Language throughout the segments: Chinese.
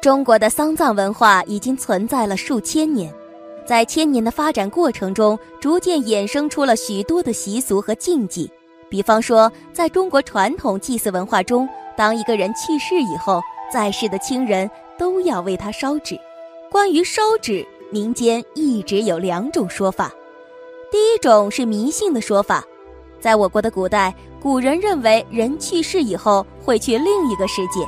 中国的丧葬文化已经存在了数千年，在千年的发展过程中，逐渐衍生出了许多的习俗和禁忌。比方说，在中国传统祭祀文化中，当一个人去世以后，在世的亲人都要为他烧纸。关于烧纸，民间一直有两种说法。第一种是迷信的说法，在我国的古代，古人认为人去世以后会去另一个世界。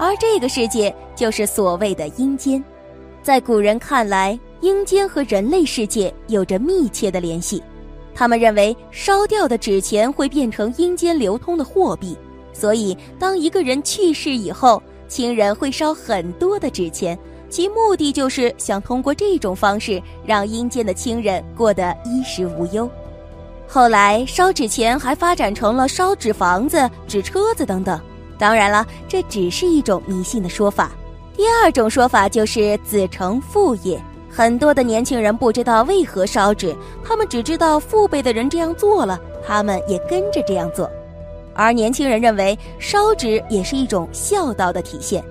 而这个世界就是所谓的阴间，在古人看来，阴间和人类世界有着密切的联系。他们认为烧掉的纸钱会变成阴间流通的货币，所以当一个人去世以后，亲人会烧很多的纸钱，其目的就是想通过这种方式让阴间的亲人过得衣食无忧。后来，烧纸钱还发展成了烧纸房子、纸车子等等。当然了，这只是一种迷信的说法。第二种说法就是子承父业，很多的年轻人不知道为何烧纸，他们只知道父辈的人这样做了，他们也跟着这样做。而年轻人认为烧纸也是一种孝道的体现。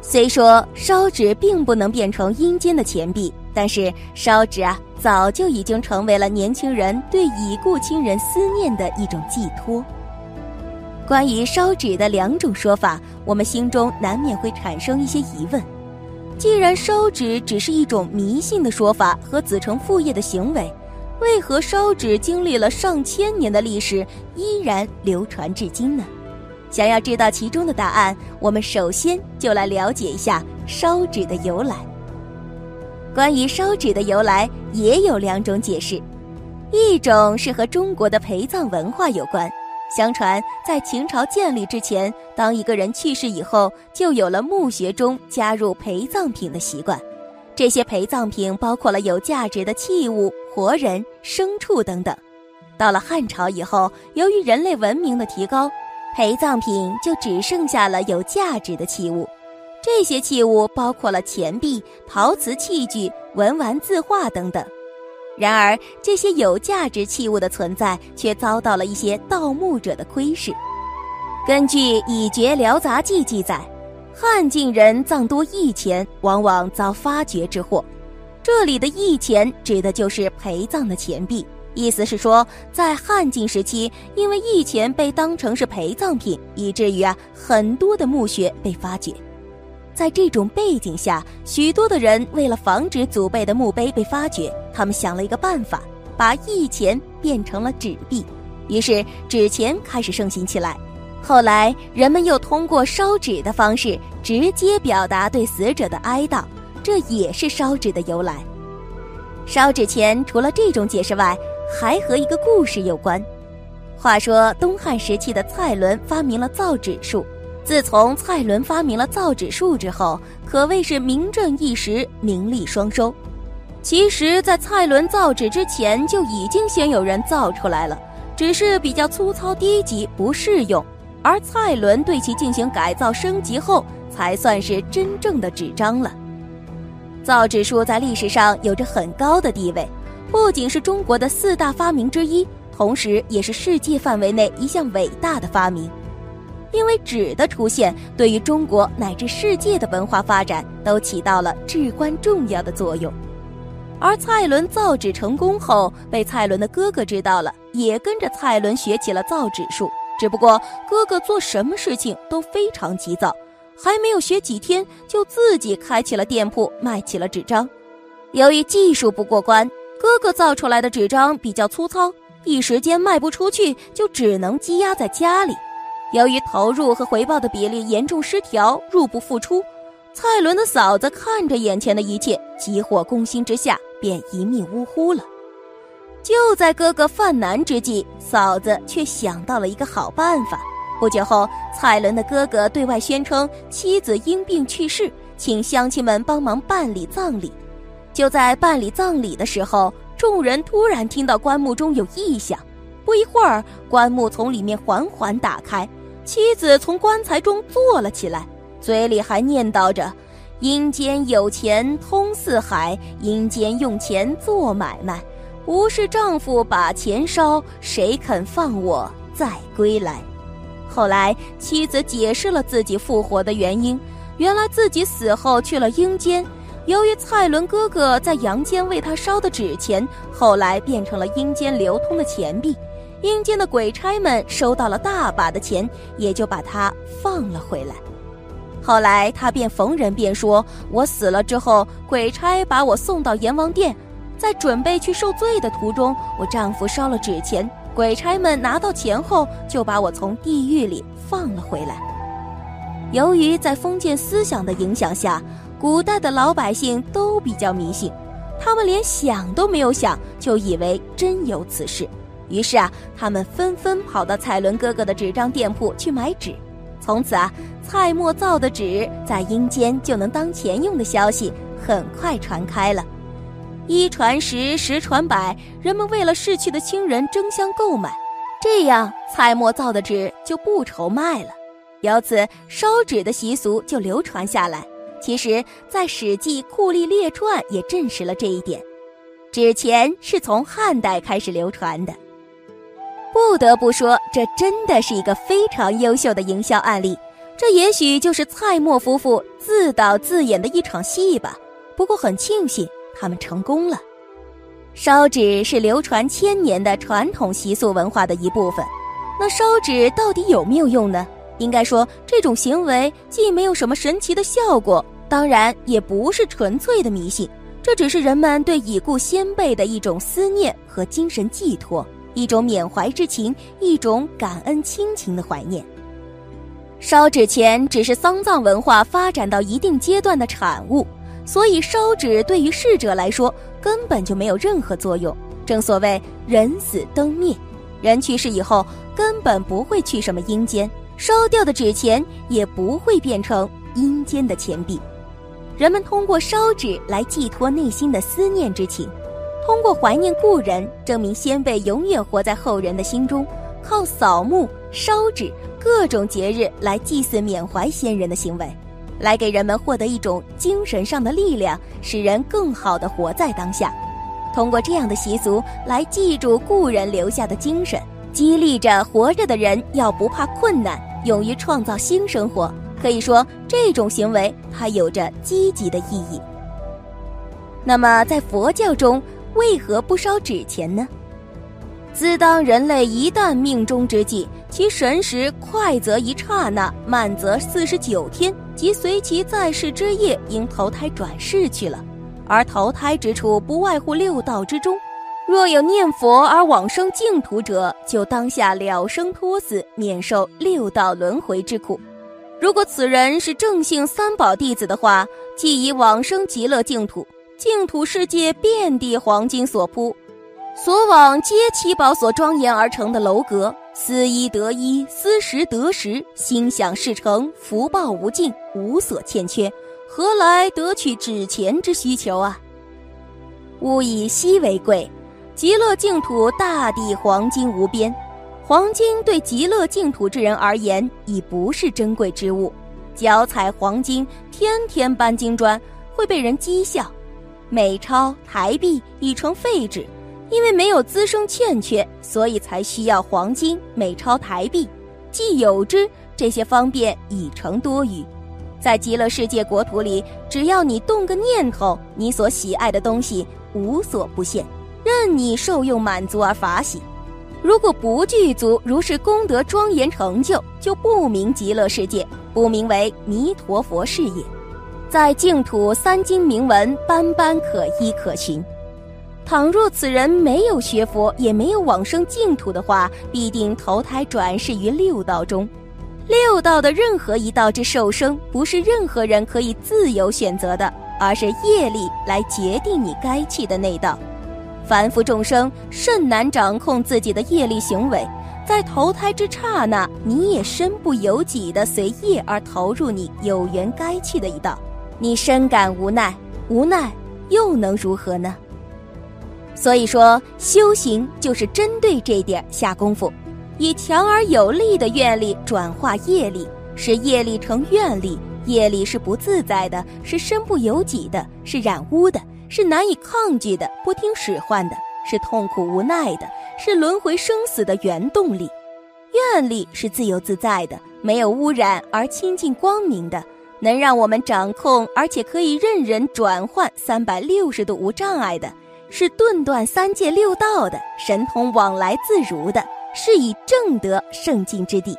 虽说烧纸并不能变成阴间的钱币，但是烧纸啊，早就已经成为了年轻人对已故亲人思念的一种寄托。关于烧纸的两种说法，我们心中难免会产生一些疑问。既然烧纸只是一种迷信的说法和子承父业的行为，为何烧纸经历了上千年的历史依然流传至今呢？想要知道其中的答案，我们首先就来了解一下烧纸的由来。关于烧纸的由来，也有两种解释，一种是和中国的陪葬文化有关。相传，在秦朝建立之前，当一个人去世以后，就有了墓穴中加入陪葬品的习惯。这些陪葬品包括了有价值的器物、活人、牲畜等等。到了汉朝以后，由于人类文明的提高，陪葬品就只剩下了有价值的器物。这些器物包括了钱币、陶瓷器具、文玩字画等等。然而，这些有价值器物的存在却遭到了一些盗墓者的窥视。根据《已绝辽杂记》记载，汉晋人葬多义钱，往往遭发掘之祸。这里的义钱指的就是陪葬的钱币，意思是说，在汉晋时期，因为义钱被当成是陪葬品，以至于啊，很多的墓穴被发掘。在这种背景下，许多的人为了防止祖辈的墓碑被发掘，他们想了一个办法，把义钱变成了纸币，于是纸钱开始盛行起来。后来，人们又通过烧纸的方式直接表达对死者的哀悼，这也是烧纸的由来。烧纸钱除了这种解释外，还和一个故事有关。话说，东汉时期的蔡伦发明了造纸术。自从蔡伦发明了造纸术之后，可谓是名震一时，名利双收。其实，在蔡伦造纸之前，就已经先有人造出来了，只是比较粗糙低级，不适用。而蔡伦对其进行改造升级后，才算是真正的纸张了。造纸术在历史上有着很高的地位，不仅是中国的四大发明之一，同时也是世界范围内一项伟大的发明。因为纸的出现，对于中国乃至世界的文化发展都起到了至关重要的作用。而蔡伦造纸成功后，被蔡伦的哥哥知道了，也跟着蔡伦学起了造纸术。只不过哥哥做什么事情都非常急躁，还没有学几天，就自己开起了店铺，卖起了纸张。由于技术不过关，哥哥造出来的纸张比较粗糙，一时间卖不出去，就只能积压在家里。由于投入和回报的比例严重失调，入不敷出，蔡伦的嫂子看着眼前的一切，急火攻心之下，便一命呜呼了。就在哥哥犯难之际，嫂子却想到了一个好办法。不久后，蔡伦的哥哥对外宣称妻子因病去世，请乡亲们帮忙办理葬礼。就在办理葬礼的时候，众人突然听到棺木中有异响。不一会儿，棺木从里面缓缓打开，妻子从棺材中坐了起来，嘴里还念叨着：“阴间有钱通四海，阴间用钱做买卖，无视丈夫把钱烧，谁肯放我再归来？”后来，妻子解释了自己复活的原因，原来自己死后去了阴间。由于蔡伦哥哥在阳间为他烧的纸钱，后来变成了阴间流通的钱币。阴间的鬼差们收到了大把的钱，也就把他放了回来。后来他便逢人便说：“我死了之后，鬼差把我送到阎王殿，在准备去受罪的途中，我丈夫烧了纸钱，鬼差们拿到钱后，就把我从地狱里放了回来。”由于在封建思想的影响下，古代的老百姓都比较迷信，他们连想都没有想，就以为真有此事。于是啊，他们纷纷跑到蔡伦哥哥的纸张店铺去买纸。从此啊，蔡墨造的纸在阴间就能当钱用的消息很快传开了。一传十，十传百，人们为了逝去的亲人争相购买，这样蔡墨造的纸就不愁卖了。由此，烧纸的习俗就流传下来。其实，在《史记·酷吏列传》也证实了这一点。纸钱是从汉代开始流传的。不得不说，这真的是一个非常优秀的营销案例。这也许就是蔡墨夫妇自导自演的一场戏吧。不过很庆幸，他们成功了。烧纸是流传千年的传统习俗文化的一部分。那烧纸到底有没有用呢？应该说，这种行为既没有什么神奇的效果，当然也不是纯粹的迷信。这只是人们对已故先辈的一种思念和精神寄托。一种缅怀之情，一种感恩亲情的怀念。烧纸钱只是丧葬文化发展到一定阶段的产物，所以烧纸对于逝者来说根本就没有任何作用。正所谓人死灯灭，人去世以后根本不会去什么阴间，烧掉的纸钱也不会变成阴间的钱币。人们通过烧纸来寄托内心的思念之情。通过怀念故人，证明先辈永远活在后人的心中；靠扫墓、烧纸各种节日来祭祀缅怀先人的行为，来给人们获得一种精神上的力量，使人更好的活在当下。通过这样的习俗来记住故人留下的精神，激励着活着的人要不怕困难，勇于创造新生活。可以说，这种行为它有着积极的意义。那么，在佛教中，为何不烧纸钱呢？自当人类一旦命中之际，其神识快则一刹那，慢则四十九天，即随其在世之业，应投胎转世去了。而投胎之处，不外乎六道之中。若有念佛而往生净土者，就当下了生脱死，免受六道轮回之苦。如果此人是正信三宝弟子的话，即以往生极乐净土。净土世界遍地黄金所铺，所往皆七宝所庄严而成的楼阁，思衣得衣，思食得食，心想事成，福报无尽，无所欠缺，何来得取纸钱之需求啊？物以稀为贵，极乐净土大地黄金无边，黄金对极乐净土之人而言已不是珍贵之物，脚踩黄金，天天搬金砖，会被人讥笑。美钞、台币已成废纸，因为没有滋生欠缺，所以才需要黄金、美钞、台币。既有之，这些方便已成多余。在极乐世界国土里，只要你动个念头，你所喜爱的东西无所不现，任你受用满足而法喜。如果不具足如是功德庄严成就，就不名极乐世界，不名为弥陀佛事业。在净土三经铭文斑斑可依可循，倘若此人没有学佛，也没有往生净土的话，必定投胎转世于六道中。六道的任何一道之受生，不是任何人可以自由选择的，而是业力来决定你该去的那道。凡夫众生甚难掌控自己的业力行为，在投胎之刹那，你也身不由己的随业而投入你有缘该去的一道。你深感无奈，无奈又能如何呢？所以说，修行就是针对这点下功夫，以强而有力的愿力转化业力，使业力成愿力。业力是不自在的，是身不由己的，是染污的，是难以抗拒的，不听使唤的，是痛苦无奈的，是轮回生死的原动力。愿力是自由自在的，没有污染而清净光明的。能让我们掌控，而且可以任人转换三百六十度无障碍的，是顿断三界六道的，神通往来自如的，是以正得圣境之地。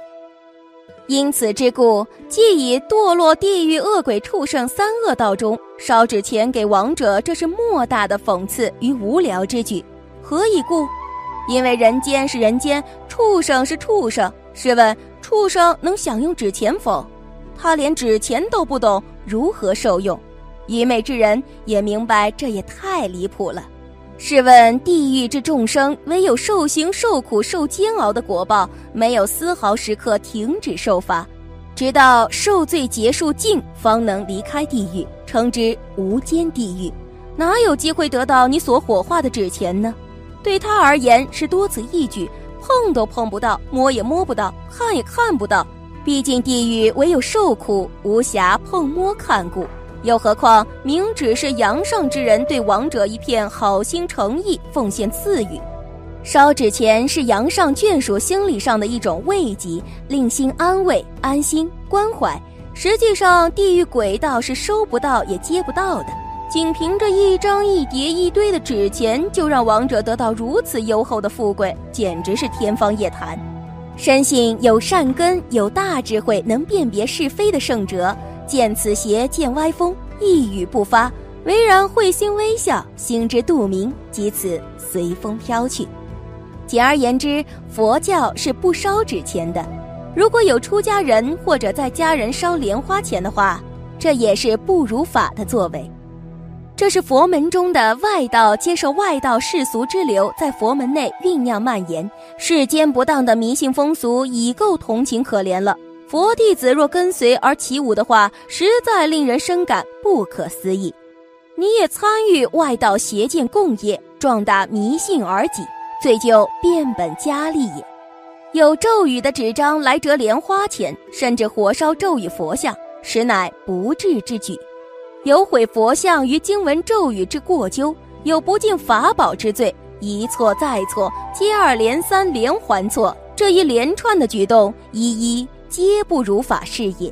因此之故，既以堕落地狱恶鬼畜生三恶道中烧纸钱给亡者，这是莫大的讽刺与无聊之举。何以故？因为人间是人间，畜生是畜生。试问，畜生能享用纸钱否？他连纸钱都不懂，如何受用？愚昧之人也明白，这也太离谱了。试问，地狱之众生，唯有受刑、受苦、受煎熬的果报，没有丝毫时刻停止受罚，直到受罪结束尽，方能离开地狱，称之无间地狱。哪有机会得到你所火化的纸钱呢？对他而言是多此一举，碰都碰不到，摸也摸不到，看也看不到。毕竟地狱唯有受苦，无暇碰摸看顾。又何况明只是阳上之人对亡者一片好心诚意，奉献赐予。烧纸钱是阳上眷属心理上的一种慰藉，令心安慰、安心、关怀。实际上，地狱鬼道是收不到也接不到的。仅凭着一张一叠一堆的纸钱，就让亡者得到如此优厚的富贵，简直是天方夜谭。深信有善根、有大智慧、能辨别是非的圣哲，见此邪见歪风，一语不发，唯然会心微笑，心知肚明，即此随风飘去。简而言之，佛教是不烧纸钱的。如果有出家人或者在家人烧莲花钱的话，这也是不如法的作为。这是佛门中的外道接受外道世俗之流，在佛门内酝酿蔓延。世间不当的迷信风俗已够同情可怜了，佛弟子若跟随而起舞的话，实在令人深感不可思议。你也参与外道邪见共业，壮大迷信而己，罪就变本加厉也。有咒语的纸张来折莲花钱，甚至火烧咒语佛像，实乃不智之举。有毁佛像与经文咒语之过咎，有不敬法宝之罪，一错再错，接二连三，连环错，这一连串的举动，一一皆不如法是也。